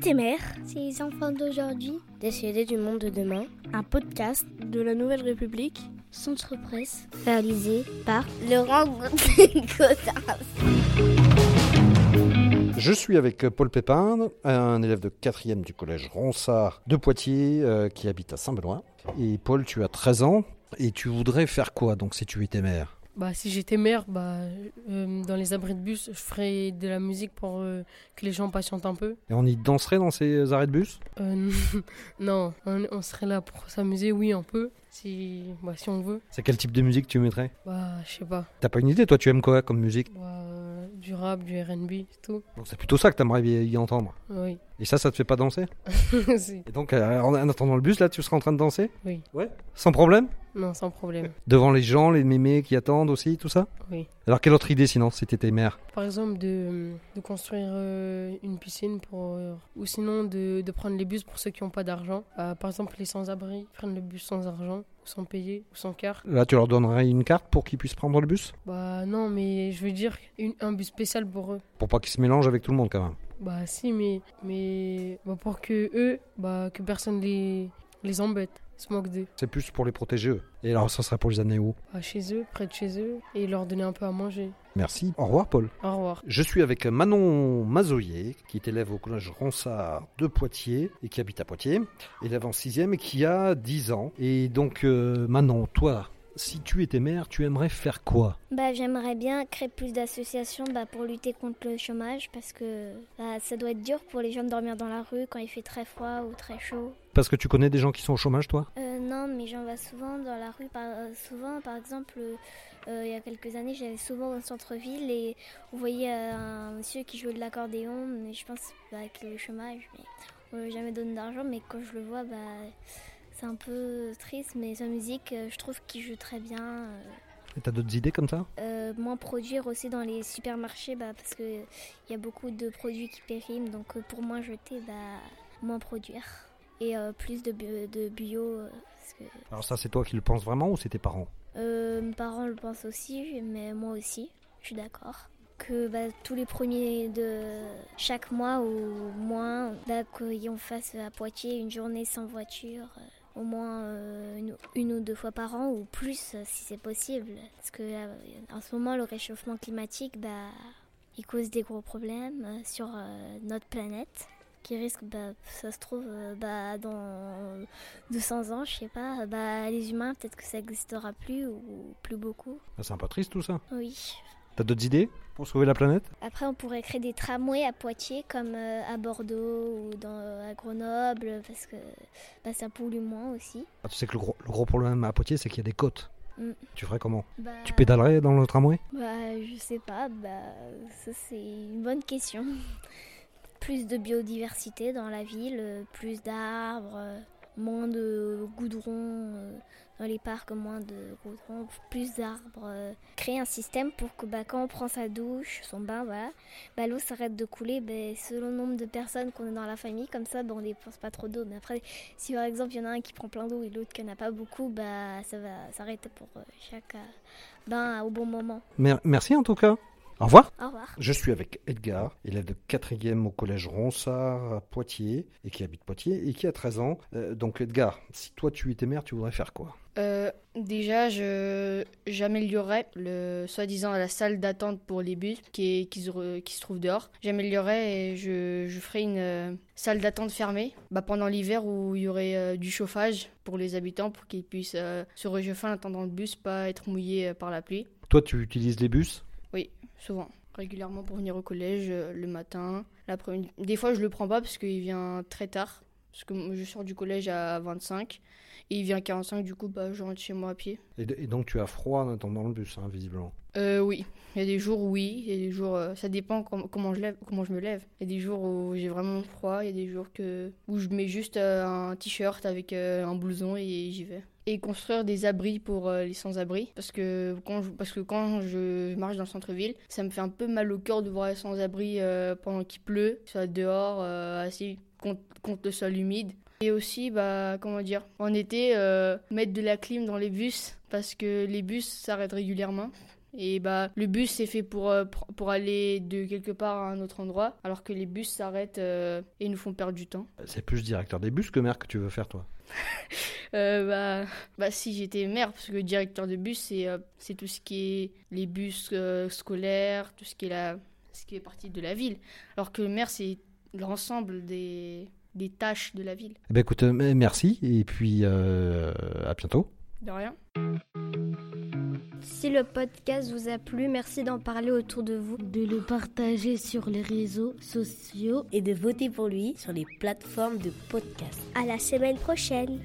était mère C'est les enfants d'aujourd'hui. Décédés du monde de demain. Un podcast de la Nouvelle République. Centre Presse. Réalisé par Laurent Je suis avec Paul Pépin, un élève de 4e du collège Ronsard de Poitiers euh, qui habite à Saint-Benoît. Et Paul, tu as 13 ans et tu voudrais faire quoi donc si tu étais maire? Bah, si j'étais maire, bah, euh, dans les abris de bus, je ferais de la musique pour euh, que les gens patientent un peu. Et on y danserait dans ces arrêts de bus? Euh, Non, on, on, serait là pour s'amuser, oui, un peu, si, bah, si on veut. C'est quel type de musique tu mettrais? Bah, je sais pas. T'as pas une idée, toi, tu aimes quoi comme musique? Bah, Du rap, du RB, c'est tout. Donc c'est plutôt ça que t'aimerais y entendre Oui. Et ça, ça te fait pas danser si. Et donc, en attendant le bus, là, tu seras en train de danser Oui. Ouais Sans problème Non, sans problème. Devant les gens, les mémés qui attendent aussi, tout ça Oui. Alors, quelle autre idée sinon, si t'étais maire Par exemple, de, de construire euh, une piscine pour. Euh, ou sinon, de, de, prendre les bus pour ceux qui n'ont pas d'argent. Euh, par exemple, les sans-abri prennent le bus sans argent, ou sans payer, ou sans carte. Là, tu leur donnerais une carte pour qu'ils puissent prendre le bus Bah, non, mais je veux dire une, un bus spécial pour eux. Pour pas qu'ils se mélangent avec tout le monde quand même bah si, mais, mais bah, pour que eux, bah, que personne les, les embête, se moque d'eux. C'est plus pour les protéger eux. Et alors ça serait pour les amener où? Bah, Chez eux, près de chez eux, et leur donner un peu à manger. Merci. Au revoir Paul. Au revoir. Je suis avec Manon Mazoyer, qui est élève au collège Ronsard de Poitiers et qui habite à Poitiers, élève en 6 et qui a 10 ans. Et donc euh, Manon, toi, si tu étais maire, tu aimerais faire quoi bah, J'aimerais bien créer plus d'associations bah, pour lutter contre le chômage parce que bah, ça doit être dur pour les gens de dormir dans la rue quand il fait très froid ou très chaud. Parce que tu connais des gens qui sont au chômage, toi? Euh, Non, mais j'en vais souvent dans la rue. Par, euh, souvent, par exemple, euh, il y a quelques années, j'allais souvent au centre-ville et vous voyez un monsieur qui joue de l'accordéon, mais je pense avec le chômage, mais on ne jamais donné d'argent, mais quand je le vois, bah c'est un peu triste, mais sa musique, je trouve qu'il joue très bien. Et t'as d'autres idées comme ça? Euh, Moins produire aussi dans les supermarchés, bah, parce qu'il y a beaucoup de produits qui périment, donc pour moins jeter, bah, moins produire. Et euh, plus de bio. De bio parce que... Alors ça, c'est toi qui le penses vraiment ou c'est tes parents? Euh, Mes parents le pensent aussi, mais moi aussi, je suis d'accord que bah, tous les premiers de chaque mois ou moins, bah, qu'on fasse à Poitiers une journée sans voiture au moins euh, une, une, ou deux fois par an ou plus si c'est possible. Parce que euh, en ce moment, le réchauffement climatique, bah, il cause des gros problèmes euh, sur euh, notre planète qui risque, bah, ça se trouve, bah, dans 200 ans, je sais pas, bah, les humains, peut-être que ça n'existera plus ou plus beaucoup. C'est un peu triste tout ça. Oui. T'as d'autres idées pour sauver la planète? Après, on pourrait créer des tramways à Poitiers, comme euh, à Bordeaux ou dans, à Grenoble, parce que bah, ça pollue moins aussi. Ah, tu sais que le gros, le gros problème à Poitiers, c'est qu'il y a des côtes. Mm. Tu ferais comment? Bah, Tu pédalerais dans le tramway? Bah, je sais pas. Bah, ça, c'est une bonne question. plus de biodiversité dans la ville, plus d'arbres, moins de goudron dans les parcs, moins de goudron, plus d'arbres. Créer un système pour que bah, quand on prend sa douche, son bain, voilà, bah, l'eau s'arrête de couler bah, selon le nombre de personnes qu'on est dans la famille. Comme ça, bah, on dépense pas trop d'eau. Mais après, si par exemple, il y en a un qui prend plein d'eau et l'autre qui n'en a pas beaucoup, bah, ça va s'arrêter pour chaque bain au bon moment. Merci en tout cas. Au revoir. Au revoir. Je suis avec Edgar, élève de 4e au collège Ronsard à Poitiers et qui habite Poitiers et qui a 13 ans. Euh, donc Edgar, si toi tu étais maire, tu voudrais faire quoi? Euh, Déjà, je, j'améliorerais le soi-disant la salle d'attente pour les bus qui, est, qui, se, qui se trouve dehors. J'améliorerais et je, je ferais une euh, salle d'attente fermée bah, pendant l'hiver où il y aurait euh, du chauffage pour les habitants pour qu'ils puissent euh, se réchauffer en attendant le bus, pas être mouillés par la pluie. Toi, tu utilises les bus? Souvent. Régulièrement pour venir au collège euh, le matin, l'après-midi. Des fois, je le prends pas parce qu'il vient très tard. Parce que je sors du collège à 25 et il vient à 45, du coup, bah, je rentre chez moi à pied. Et, et donc, tu as froid en attendant le bus, hein, visiblement euh, Oui. Il y a des jours où oui, il y a des jours. Euh, ça dépend com comment, je lève, comment je me lève. Il y a des jours où j'ai vraiment froid, il y a des jours que, où je mets juste euh, un t-shirt avec un blouson et j'y vais et construire des abris pour euh, les sans-abri parce que quand je, parce que quand je marche dans le centre-ville, ça me fait un peu mal au cœur de voir les sans-abri euh, pendant qu'il pleut, soit dehors, euh, assis contre, le sol humide. Et aussi, bah, comment dire, en été, mettre de la clim dans les bus parce que les bus s'arrêtent régulièrement. Et bah, le bus, c'est fait pour, pour aller de quelque part à un autre endroit, alors que les bus s'arrêtent et nous font perdre du temps. C'est plus directeur des bus que maire que tu veux faire, toi. Euh, bah, bah, si j'étais maire, parce que directeur de bus, c'est euh, tout ce qui est les bus euh, scolaires, tout ce qui est la, ce qui est partie de la ville. Alors que le maire, c'est l'ensemble des, des tâches de la ville. Eh ben, écoute, merci, et puis à bientôt. De rien. Si le podcast vous a plu, merci d'en parler autour de vous. De le partager sur les réseaux sociaux. Et de voter pour lui sur les plateformes de podcast. À la semaine prochaine.